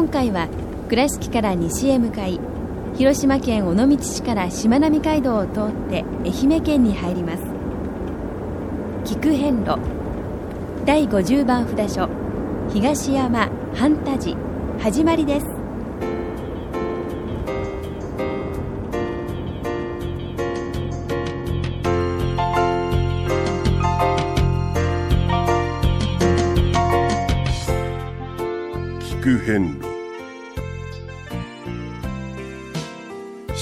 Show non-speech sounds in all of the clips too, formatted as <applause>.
今回は倉敷から西へ向かい広島県尾道市からしまなみ海道を通って愛媛県に入ります。菊遍路第50番札所東山半田寺始まりです。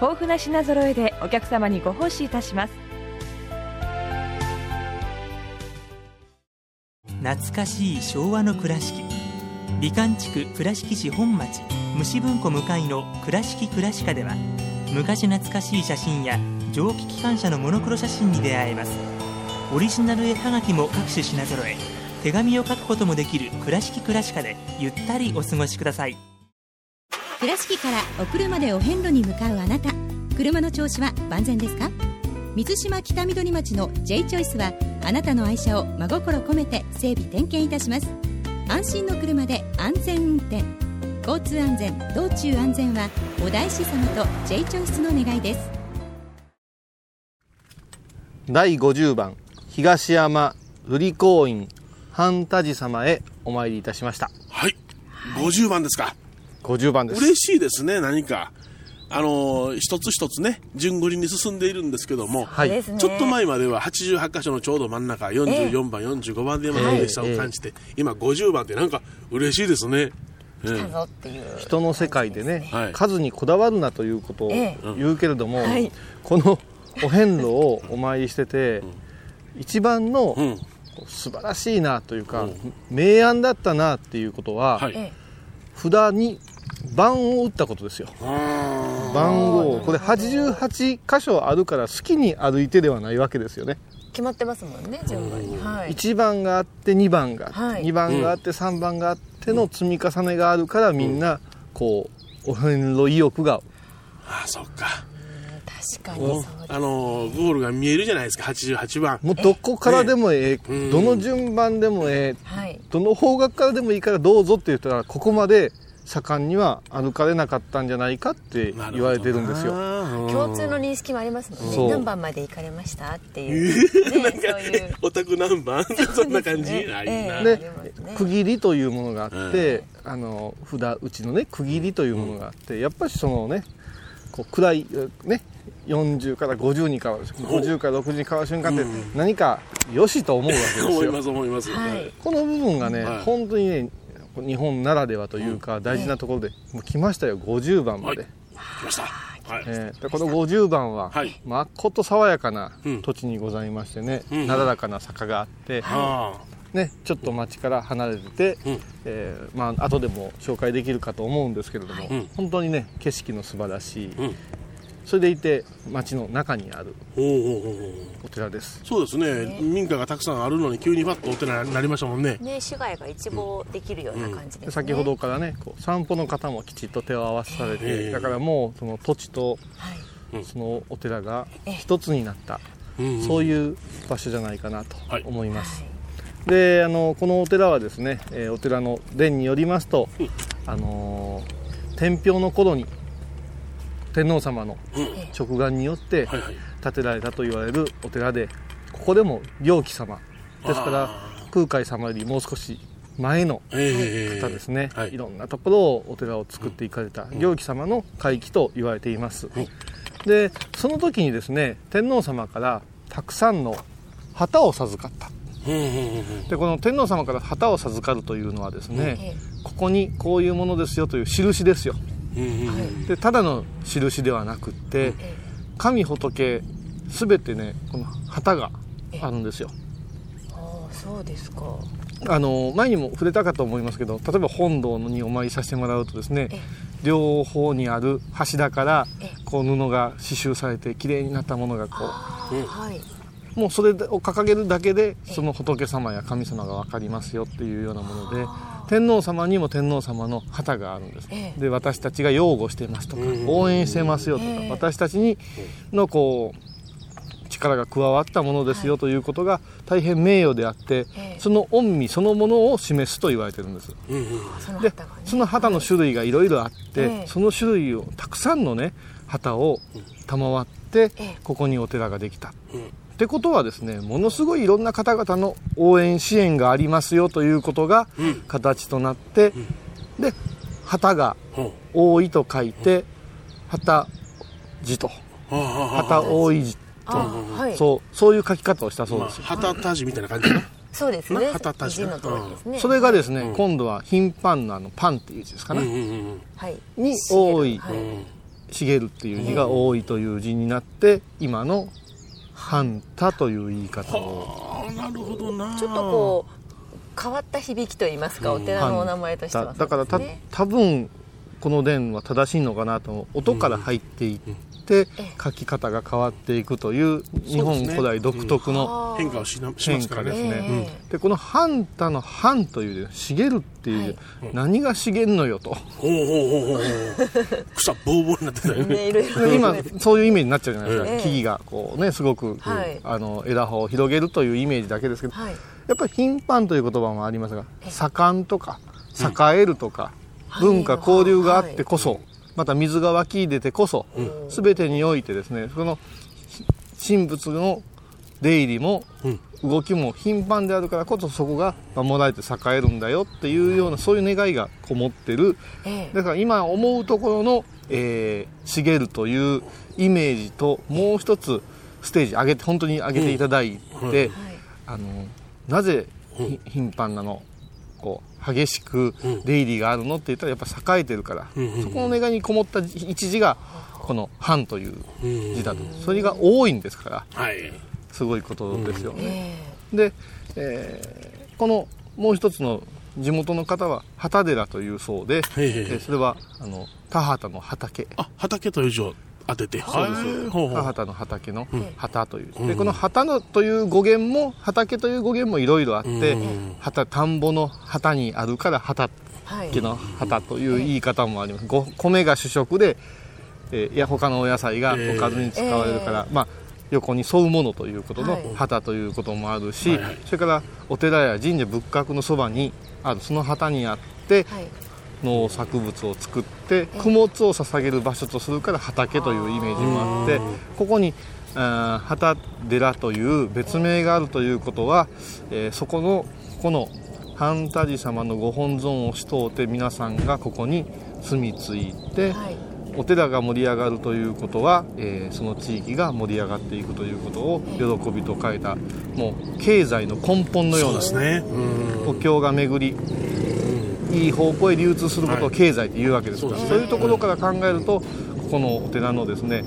豊富な品揃えでお客様にご奉仕いたします。懐かしい昭和の倉敷。美観地区倉敷市本町。虫文庫向かいの「倉敷倉歯科」では昔懐かしい写真や蒸気機関車のモノクロ写真に出会えます。オリジナル絵はがきも各種品揃え。手紙を書くこともできる「倉敷倉歯科」でゆったりお過ごしください。倉敷からお車でお遍路に向かうあなた。車の調子は万全ですか？水島北緑町の J チョイスはあなたの愛車を真心込めて整備点検いたします。安心の車で安全運転。交通安全道中安全はお大師様と J チョイスの願いです。第50番東山瑠璃光院半田寺様へお参りいたしました。はい。50番ですか。50番です。嬉しいですね、何か。あのー一つ一つね、順繰りに進んでいるんですけども、はい。ちょっと前までは88箇所のちょうど真ん中、44番、45番で山の嬉しさを感じて、今50番ってなんか嬉しいですね。人の世界でね、はい。数にこだわるなということをえ言うけれども、はい。このお遍路をお参りしてて、一番のうん。素晴らしいなというか、明暗だったなっていうことは、はい。え。札に番を打ったことですよ。あ番号。これ88箇所あるから好きに歩いてではないわけですよね。決まってますもんね順番に。はい。1番があって2番があって、はい。2番があって3番があっての積み重ねがあるからみんなこうお遍路意欲が。あー、そっか。確かにそうですあのーゴールが見えるじゃないですか、88番。もうどこからでもええ、うん。どの順番でもええ。はい。どの方角からでもいいからどうぞって言ったらここまで盛んには歩かれなかったんじゃないかってな言われてるんですよ。よ共通の認識もありますもんね。何番まで行かれましたっていう。ねなんかオタク何番？<laughs> そんな感じ、ね。あいいな。ええでありますね。区切りというものがあって、あの札うちのね区切りというものがあって、やっぱりそのねこう暗いね40から50に変わる50から60に変わる瞬間って何かよしと思うわけですよ。<laughs> 思います、思います。はい。この部分がね、はい。本当にね日本ならではというか、大事なところで、もう来ましたよ50番まで、はい。来ました。はい。えーでこの50番は、はい。まっこと爽やかなうん。土地にございましてね、うんなだらかな坂があって、あ。ね、ちょっと町から離れてて、うん。えーまあ後でも紹介できるかと思うんですけれども、うん。本当にね景色の素晴らしい、うんそれでいて町の中にあるあ。おうおうおうおうお寺ですそうですね。民家がたくさんあるのに急にパッとお寺になりましたもんね。ね市街が一望できるような感じですね。で先ほどからねこう散歩の方もきちっと手を合わせされて、ええ。だからもうその土地とはい。そのお寺がええ。一つになった、うんそういう場所じゃないかなとはい思います、であのこのお寺はですね、えーお寺の伝によりますと、あのー天平の頃に天皇様のうん。直眼によって。建てられたと言われるお寺でここでも行基様。ですから空海様よりもう少し前のええ方ですね、はい。い、ろんなところをお寺を作っていかれた行基様の会期と言われています、でその時にですね天皇様からたくさんの旗を授かった。でこの天皇様から旗を授かるというのはですね、えここにこういうものですよという印ですよでただの印ではなくって神仏全てねこの旗があるんですよ。ああそうですか。あの前にも触れたかと思いますけど例えば本堂にお参りさせてもらうとですねえ両方にある柱からえこう布が刺繍されて綺麗になったものがこうもうそれを掲げるだけでその仏様や神様が分かりますよっていうようなもので天皇様にも天皇様の旗があるんです、ええ。で私たちが擁護してますとかうん。応援してますよとか、ええ。私たちにのこう力が加わったものですよということが大変名誉であって、ええ。その御身そのものを示すと言われてるんです。でその旗の種類がいろいろあって、ええ。その種類をたくさんのね旗を賜ってええ。ここにお寺ができた、うんってことはですねものすごいいろんな方々の応援支援がありますよということがうん。形となって、で旗がほ多いと書いて旗字と。旗多い字あはいそうそういう書き方をしたそうまあですよ、旗たじみたいな感じそうですね旗たち字の通りですねそれがですね、うん。今度は頻繁なあのパンっていう字ですかね、うん。うん。うん。はいに多いはいうん。茂るっていう字が多いという字になって今の半太という言い方を。なるほどな。ちょっとこう変わった響きといいますかお寺のお名前としては。だだからた多分この伝は正しいのかなと音から入っていって書き方が変わっていくという日本古代独特の変化をしますからね。変化ですね。えでこの「半太」の「半」という字茂るっていう字、何が茂るのよと。ほうほうほうほうほう。草ボーボーになってたよね。えねいろいろ今そういうイメージになっちゃうじゃないですか、ええ。木々がこうねすごく、はい。あの枝葉を広げるというイメージだけですけど、はい。やっぱり頻繁という言葉もありますが盛んとか栄えるとか、文化交流があってこそ、また水が湧き出てこそ、全てにおいてですねその神仏の出入りも、動きも頻繁であるからこそそこが守られて栄えるんだよっていうようなそういう願いがこもってる。ええ。だから今思うところの、えー、茂るというイメージともう一つステージ上げて本当に上げていただいて、あのなぜひ頻繁なの？激しく出入りがあるのって言ったらやっぱ栄えてるから、そこの願いにこもった一字がこの「半」という字だとそれが多いんですからはい。すごいことですよね。え。で、えーこのもう一つの地元の方は旗寺というそうで、えーそれはあの田畑の畑。あ畑という字を当てて。そうですはいほうほう。田畑の畑の旗という、でこの旗のという語源も畑という語源もいろいろあって、うん。旗田んぼの旗にあるから畑はいの旗という言い方もあります、ご米が主食で、えーいや他のお野菜がおかずに使われるから、まあ横に沿うものということのはい。旗ということもあるし、それからお寺や神社仏閣のそばにあるその旗にあって、はい農作物を作って供物を捧げる場所とするから畑というイメージもあってここに畑寺という別名があるということは、えーそこのこの半太寺様のご本尊をしとうて皆さんがここに住み着いて、はい。お寺が盛り上がるということは、えーその地域が盛り上がっていくということを喜びと書いたもう経済の根本のようなお経が巡りいい方向へ流通することを経済っていうわけですから、はいそういうところから考えるとここのお寺のですね、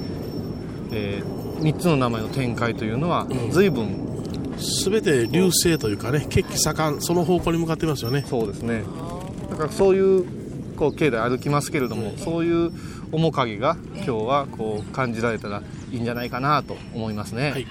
え3つの名前の展開というのは随分、全て流星というかね血気盛んその方向に向かってますよね。そうですね。だからそういうこう境内歩きますけれども、そういう面影が今日はこう感じられたらいいんじゃないかなと思いますね。はい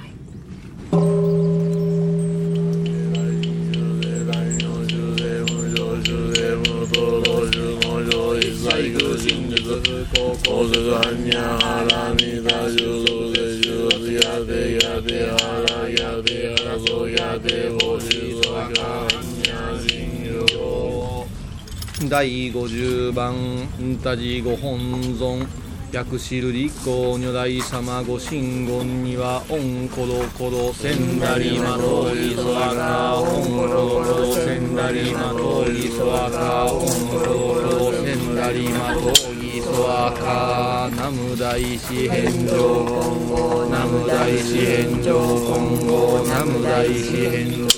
第50番太寺ご本尊薬師る立公如来様ご神言にはオンコロコロせんだりまといそわかオンコロコロせんだりまといそわかオンコロコロせんだりまといそわか南無大師返上今後南無大師返上今後南無大師返上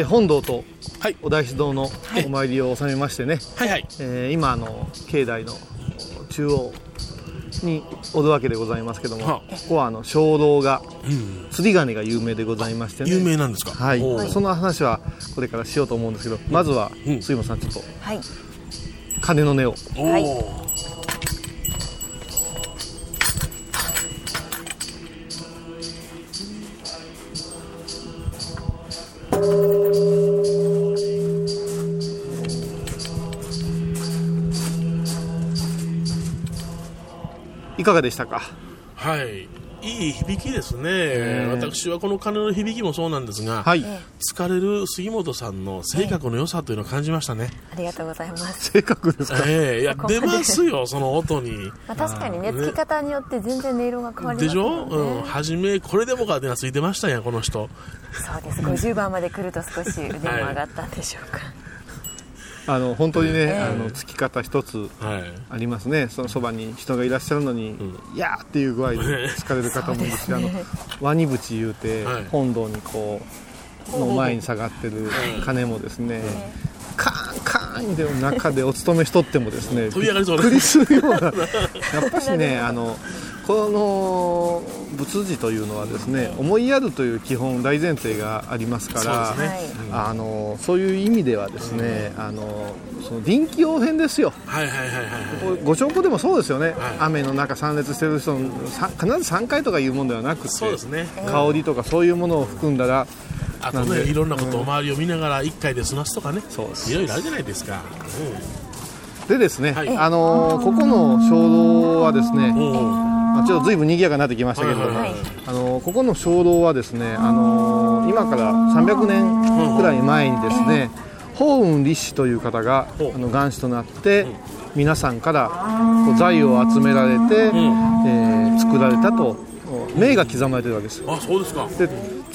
え本堂とはい。お大師堂のお参りを収めましてね、はいはい。えー今あの境内の中央におるわけでございますけども、はここはあの鐘楼がうん。釣り鐘が有名でございましてね。有名なんですか？はい。その話はこれからしようと思うんですけどまずはうん杉本さんちょっとはい。鐘の音を。いいかがでしたか？はい。いい響きですね、私はこの鐘の響きもそうなんですが、はい。疲れる杉本さんの性格の良さというのを感じましたね、ありがとうございます、正確ですか？ええいや出ますよその音に。まあ、確かにねねつき方によって全然音色が変わりますでしょ、うん、初めこれでもかってついてましたやんこの人。そうです。50番まで来ると少し <laughs> 腕も上がったんでしょうか、あの本当にね、ええ。あのつき方一つはい。ありますね。そのそばに人がいらっしゃるのに、いやーっていう具合で疲れる方もいるし、<laughs> あのワニ淵言うて、はい。本堂にこうの前に下がってる鐘もですね、カーンカーンで中でお勤めしとってもですね飛びっくりするような。<laughs> やっぱしねあのこの仏事というのはですね思いやるという基本大前提がありますからそうですね。はい。あのそういう意味ではですね、あのその臨機応変ですよ。はいはいはいご証拠でもそうですよね、はい。雨の中参列してる人必ず3回とかいうもんではなくてそうですね。香りとかそういうものを含んだらあとねいろんなことを周りを見ながら1回で済ますとかね。そうです。いろいろあるじゃないですか、でですね、はい。あのーここの鐘楼はですね、あちょっとずいぶん賑やかになってきましたけれどあのーここの鐘楼はですね、あのー今から300年くらい前にですね、法雲立志という方があの元首となって、皆さんからこう財を集められて、えー作られたと銘が刻まれてるわけです。あそうですか。で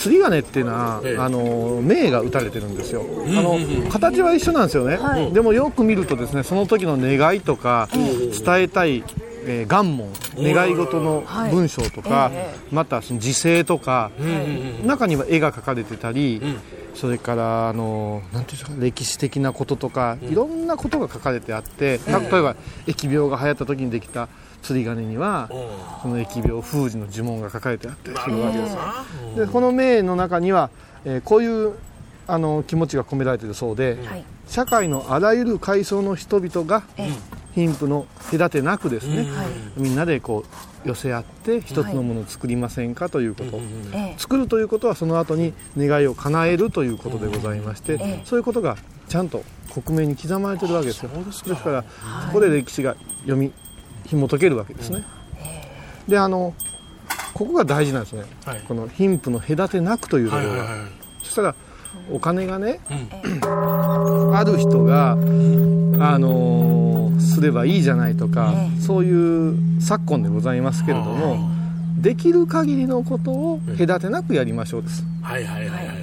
釣り鐘っていうのは、ええ。あの銘が打たれてるんですよ、あのうんうん。うん形は一緒なんですよね、はい。でもよく見るとですねその時の願いとか、伝えたい、えー願文願い事の文章とか、えまたその時勢とか、中には絵が描かれてたり、ん。それからあのなんていうんですか歴史的なこととか、いろんなことが書かれてあって、例えば疫病が流行った時にできた釣り鐘には、その疫病封じの呪文が書かれてあったりするわけです。なでこの銘の中には、えーこういうあの気持ちが込められているそうで、はい。社会のあらゆる階層の人々がえ貧富の隔てなくですね、みんなでこう寄せ合って一つのものを作りませんかということ、ええ。作るということはその後に願いを叶えるということでございまして、ええ。そういうことがちゃんと克明に刻まれてるわけですよ。ですか。らここで歴史が読み紐解けるわけですね、であのここが大事なんですね、はい。この貧富の隔てなくというところが、はいはいはいそしたらお金がね、うん。ある人が、あのーすればいいじゃないとか、そういう昨今でございますけれども、できる限りのことを隔てなくやりましょうです、はいはいはいはい。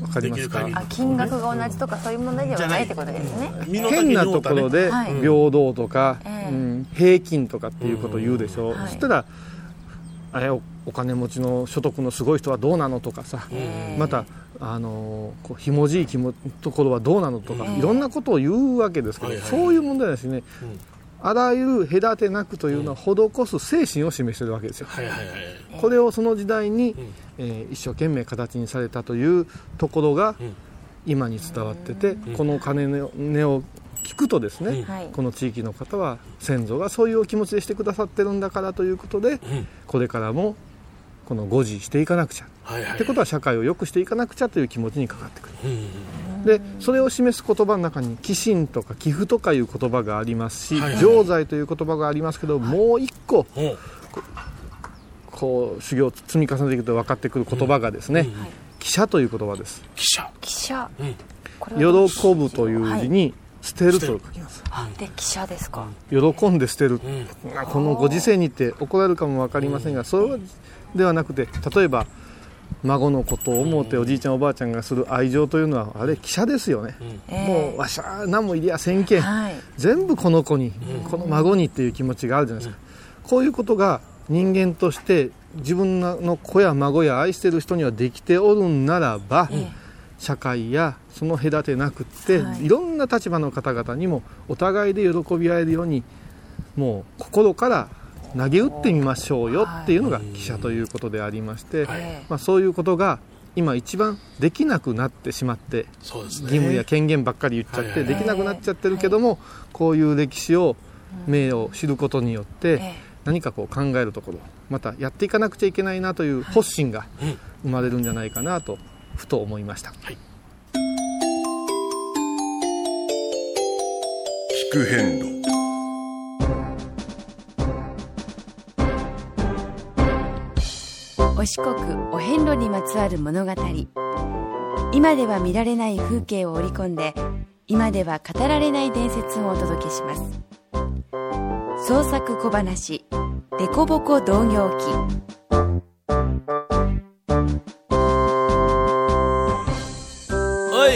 わかりますか？あ金額が同じとかそういう問題ではないってことですね。変なところではい。平等とか、ええうん平均とかっていうことを言うでしょ。う、はい。そしたらあれおお金持ちの所得のすごい人はどうなのとかさ、またあのこうひもじい気もところはどうなのとか、ええいろんなことを言うわけですけど、そういう問題ですね、あらゆる隔てなくというのは施す精神を示してるわけですよ、はいはいはいこれをその時代に、えー一生懸命形にされたというところが今に伝わってて、この鐘を聞くとですね、はい。この地域の方は先祖がそういうお気持ちでしてくださってるんだからということで、これからもこの護持していかなくちゃ、はいはい。ってことは社会を良くしていかなくちゃという気持ちにかかってくる、でそれを示す言葉の中に寄進とか寄付とかいう言葉がありますし、はいはい。常在という言葉がありますけど、もう一個ほう。こう修行を積み重ねていくと分かってくる言葉がですね、記者という言葉です。記者記者うん。これは喜ぶという字に捨てると。書きます。あで記者ですか。喜んで捨てる、ん。まあこのご時世にって怒られるかも分かりませんが、それではなくて例えば孫のことを思うておじいちゃんおばあちゃんがする愛情というのはあれ記者ですよね、もうわしゃ何もいりやせんけん、はい。全部この子に、この孫にっていう気持ちがあるじゃないですか、こういうことが人間として自分の子や孫や愛してる人にはできておるんならば、社会やその隔てなくって、はい。い、ろんな立場の方々にもお互いで喜び合えるようにもう心から投げ打ってみましょうよっていうのが記者ということでありまして、はい。まあ、そういうことが今一番できなくなってしまって義務や権限ばっかり言っちゃってできなくなっちゃってるけどもこういう歴史を名を知ることによって何かこう考えるところまたやっていかなくちゃいけないなという発心が生まれるんじゃないかなとふと思いました。聞く変路お四国お遍路にまつわる物語。今では見られない風景を織り込んで今では語られない伝説をお届けします。創作小話「デコボコ同業記」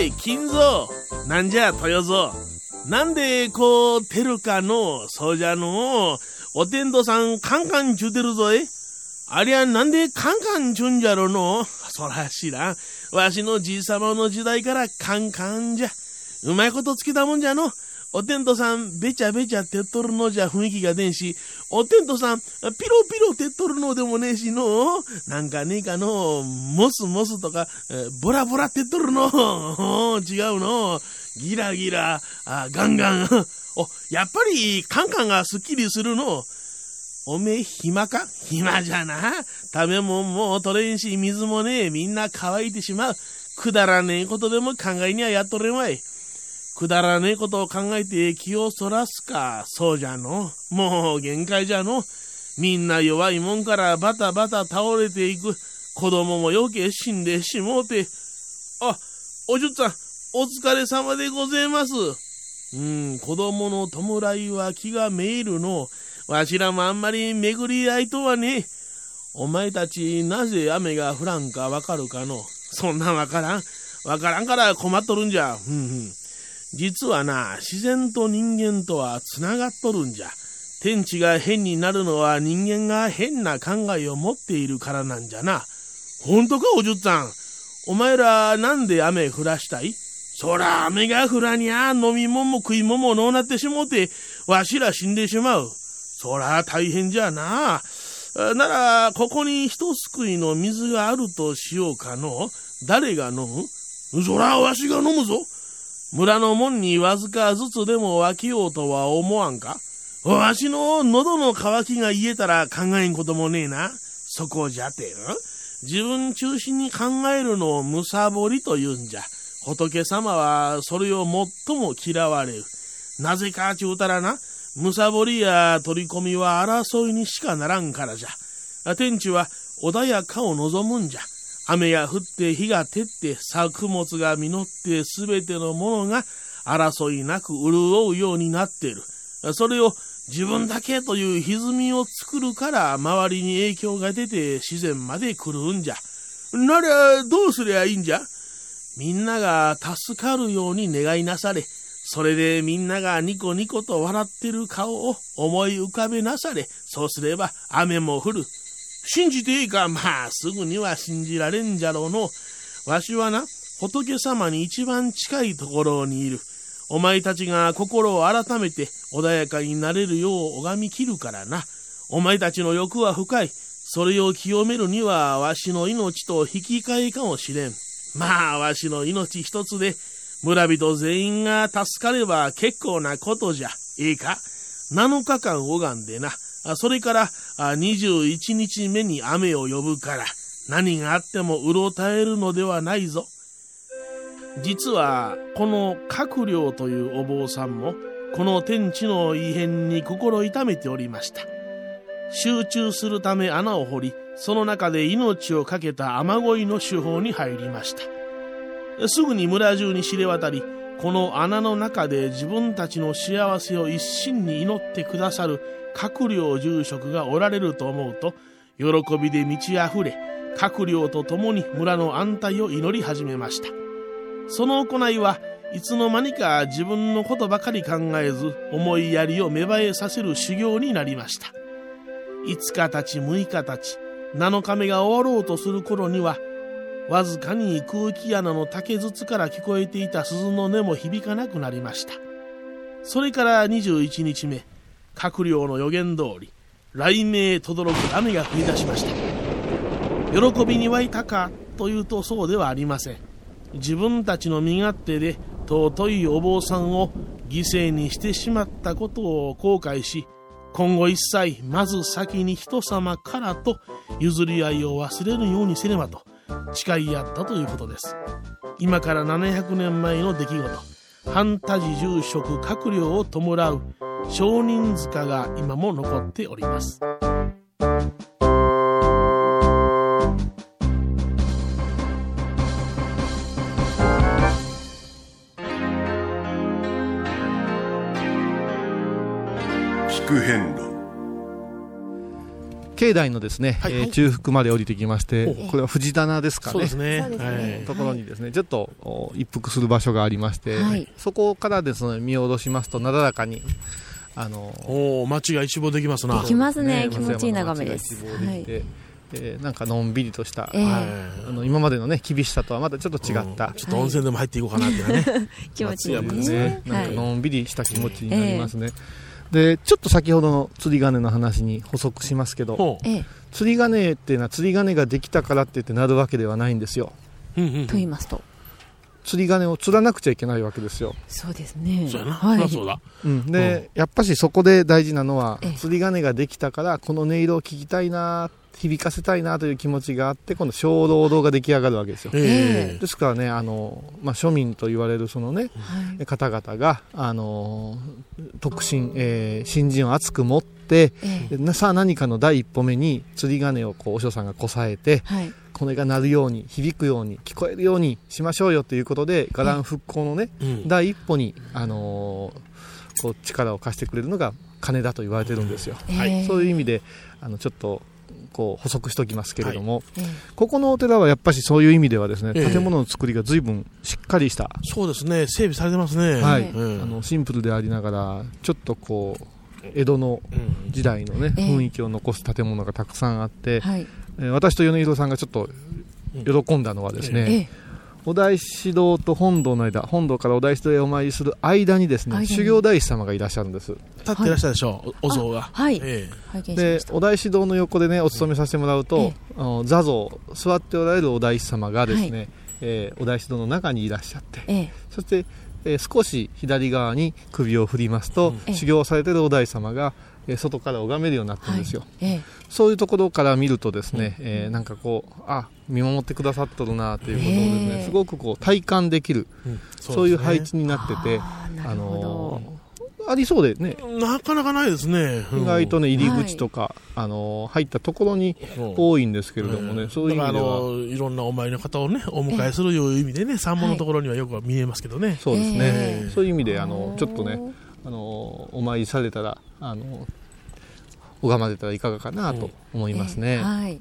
い金蔵。なんじゃ豊蔵。なんでこうてるかのそうじゃの。お天道さんカンカンちゅうてるぞい。ありゃなんでカンカンちゅうんじゃろの。そら知らん。わしのじいさまの時代からカンカンじゃ。うまいことつけたもんじゃの。お天道さんべちゃべちゃてっとるのじゃ雰囲気が出んしお天道さんピロピロてっとるのでもねえしのなんかねえかのモスモスとかえーボラボラてっとるの <laughs> 違うのギラギラあガンガン <laughs> おやっぱりカンカンがすっきりするのおめえ暇か？暇じゃな。食べ物も取れんし、水もねえ、みんな乾いてしまう。くだらねえことでも考えにはやっとれんわい。くだらねえことを考えて気をそらすか。そうじゃの。もう限界じゃの。みんな弱いもんからバタバタ倒れていく。子供も余計死んでしもうて。あ、おじゅっさん、お疲れ様でございます。うん、子供の弔いは気がめいるの。わしらもあんまり巡り合いとはね。お前たちなぜ雨が降らんかわかるかの。そんなわからん。わからんから困っとるんじゃ。ふんふん。実はな、自然と人間とはつながっとるんじゃ。天地が変になるのは人間が変な考えを持っているからなんじゃな。ほんとかおじゅっさん。お前らなんで雨降らしたい？そら雨が降らにゃ飲み物も食い物ものうなってしもうて、わしら死んでしまう。そら大変じゃな。なら、ここに一すくいの水があるとしようかの。誰が飲む？そらわしが飲むぞ。村の門にわずかずつでも分けようとは思わんか？わしの喉の渇きが言えたら考えんこともねえな。そこじゃて、ん？自分中心に考えるのをむさぼりと言うんじゃ。仏様はそれを最も嫌われる。なぜかちゅうたらな、むさぼりや取り込みは争いにしかならんからじゃ。天地は穏やかを望むんじゃ。雨が降って日が照って作物が実ってすべてのものが争いなく潤うようになっている。それを自分だけという歪みを作るから周りに影響が出て自然まで来るんじゃ。ならどうすりゃいいんじゃ？みんなが助かるように願いなされ。それでみんながニコニコと笑ってる顔を思い浮かべなされ。そうすれば雨も降る。信じていいかまあすぐには信じられんじゃろうの。わしはな、仏様に一番近いところにいる。お前たちが心を改めて穏やかになれるよう拝み切るからな。お前たちの欲は深い。それを清めるにはわしの命と引き換えかもしれん。まあ、わしの命一つで村人全員が助かれば結構なことじゃ。いいか ?7 日間拝んでな。それから21日目に雨を呼ぶから何があってもうろたえるのではないぞ。実はこの閣僚というお坊さんもこの天地の異変に心痛めておりました集中するため穴を掘りその中で命を懸けた雨乞いの手法に入りましたすぐに村中に知れ渡りこの穴の中で自分たちの幸せを一心に祈ってくださる閣僚住職がおられると思うと喜びで満ち溢れ閣僚と共に村の安泰を祈り始めました。その行いはいつの間にか自分のことばかり考えず思いやりを芽生えさせる修行になりました。5日たち6日たち7日目が終わろうとする頃にはわずかに空気穴の竹筒から聞こえていた鈴の音も響かなくなりました。それから21日目閣僚の予言通り雷鳴とどろく雨が降り出しました。喜びに湧いたかというとそうではありません。自分たちの身勝手で尊いお坊さんを犠牲にしてしまったことを後悔し今後一切まず先に人様からと譲り合いを忘れるようにせねばと誓い合ったということです。今から700年前の出来事。半田寺住職閣僚を弔う少人塚が今も残っております。聞く遍路境内のですね、はい。はい。えー中腹まで降りてきまして、ほう。これは藤棚ですかね。そうですね。ところにですね、ちょっとお一服する場所がありまして、はい。そこからですね、見下ろしますと、なだらかに、あの、おお街が一望できますな。できますね。ね気持ちいい眺めです。松山の街が一望できてえーなんかのんびりとした、ええ。はい。あの今までのね厳しさとはまたちょっと違った、うん。ちょっと温泉でも入っていこうかなっていうね <laughs> 気持ちいいそうですねなんかはいのんびりした気持ちになりますね、でちょっと先ほどの釣り鐘の話に補足しますけど釣り鐘っていうのは釣り鐘ができたからって言ってなるわけではないんですよ。うんうんうん。と言いますと。釣り鐘を釣らなくちゃいけないわけですよ、そうですね。そうやな、はい。そうだ。うん、で、やっぱしそこで大事なのはええ。釣り鐘ができたからこの音色を聞きたいな響かせたいなという気持ちがあってこの小労働が出来上がるわけですよ。ええ。ですからねあの、まあ、庶民と言われるそのねはい。方々が、あの特進、えー新人を熱く持ってええ。でさあ何かの第一歩目に釣り鐘をこうお師匠さんがこさえてはい。これが鳴るように響くように聞こえるようにしましょうよということで伽藍復興のねうん。第一歩に、あのーこう力を貸してくれるのが鐘だと言われてるんですよ、ええ。そういう意味であのちょっとこう補足しておきますけれども、ええここのお寺はやっぱしそういう意味ではですね、ええ。建物の作りが随分しっかりしたそうですね。整備されてますね。はい。うん。あのシンプルでありながらちょっとこう江戸のうん。時代のね、ええ。雰囲気を残す建物がたくさんあって、はい。えー私と米広さんがちょっと喜んだのはですね、ええお大師堂と本堂の間本堂からお大師堂へお参りする間にですね修行大師様がいらっしゃるんです。立っていらっしゃるでしょう。おお像が。はい。え拝見しました。でお大師堂の横でねお勤めさせてもらうと、ええあの座像座っておられるお大師様がですね、えーお大師堂の中にいらっしゃってええ。そして、えー少し左側に首を振りますと、ええ。修行されてるお大師様が、えー外から拝めるようになってるんですよ、ええ。そういうところから見るとですね、えーなんかこうあ見守ってくださっとるなということをですね、ええ。すごくこう体感できるえうんそういう配です置になっててあのーありそうでね。ねなかなかないですね。うん。意外とね入り口とか、あのー入ったところにう。ん多いんですけれどもね、ん。そういう意味では。いろんなお参りの方をねお迎えするいう意味でね山門のところにはよく見えますけどね。そうですね、ええ。そういう意味であのちょっとねあのお参りされたらあの拝まれたらいかがかなと思いますね、はい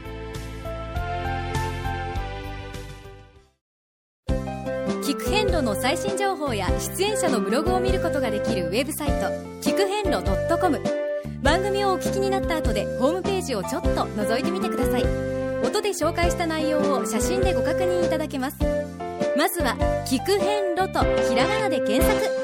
報や出演者のブログを見ることができるウェブサイト聞く遍路 .com 番組をお聞きになった後でホームページをちょっと覗いてみてください。音で紹介した内容を写真でご確認いただけます。まずは「聞く遍路」とひらがなで検索。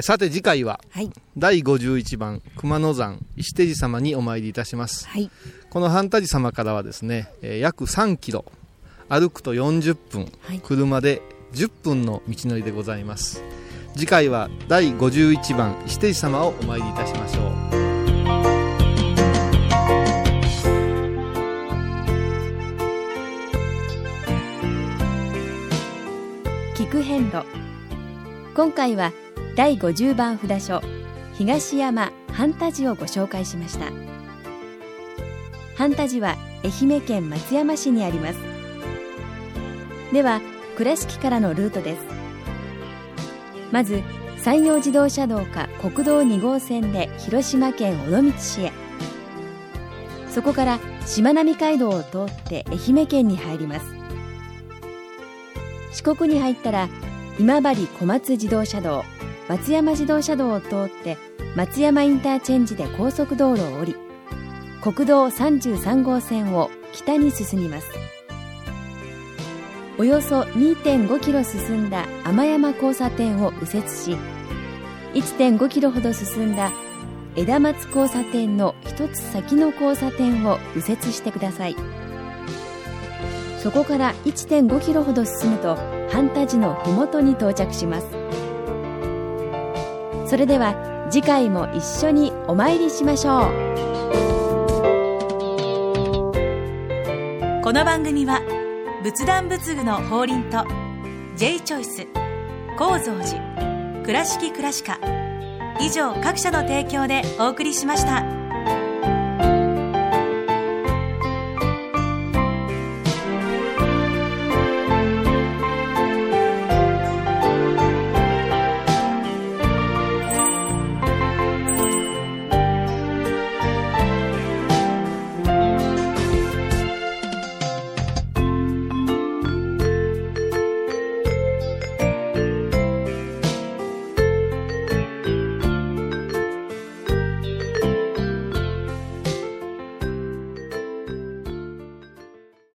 さて次回は、はい。第51番熊野山石手寺様にお参りいたします、はい。この半田寺様からはですね、えー約3キロ歩くと40分、はい。車で10分の道のりでございます。次回は第51番石手寺様をお参りいたしましょう。聞く遍路。今回は第50番札所東山半田寺をご紹介しました。半田寺は愛媛県松山市にあります。では倉敷からのルートです。まず山陽自動車道か国道2号線で広島県尾道市へ。そこからしまなみ海道を通って愛媛県に入ります。四国に入ったら今治小松自動車道。松山自動車道を通って松山インターチェンジで高速道路を降り国道33号線を北に進みます。およそ2.5キロ進んだ天山交差点を右折し1.5キロほど進んだ枝松交差点の一つ先の交差点を右折してください。そこから1.5キロほど進むと半田寺の麓に到着します。それでは次回も一緒にお参りしましょうこの番組は仏壇仏具の法輪と J チョイス構造寺倉敷倉歯科以上各社の提供でお送りしました。